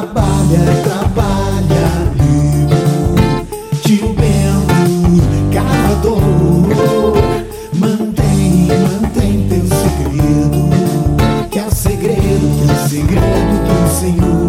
Trabalha, trabalha, amigo. Tio Bento, cavador. Mantém, mantém teu segredo. Que é o segredo, que é o segredo do Senhor.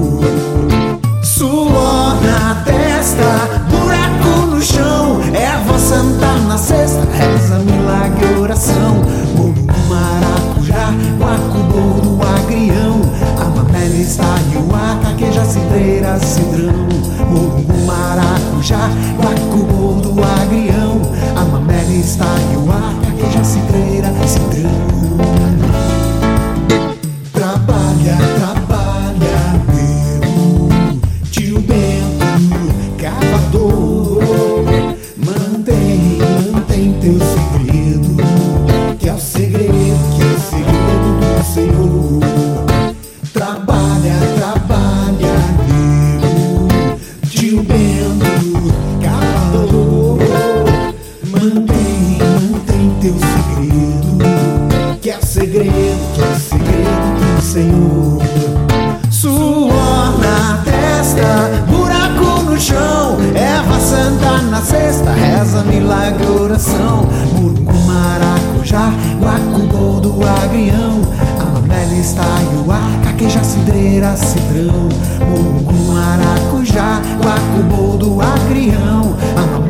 Cidreira, cidrão. Bolo maracujá, guaco, bolo agrião. A mamela está e o acaqueja, cidreira, cidrão. Trabalha, trabalha, meu tio Bento, cavador. Mantém, mantém teu segredo, que é o segredo, que é o segredo do Senhor. Cavador. Mantém, mantém teu segredo, que é segredo, que é segredo do Senhor. Suor na testa, buraco no chão, erva santa na cesta, reza milagre oração. Murungu maracujá, guacu do agrião, a mamela está e o ar, caqueja cidreira cidrão o maracujá, o acuboldo, do agrião, a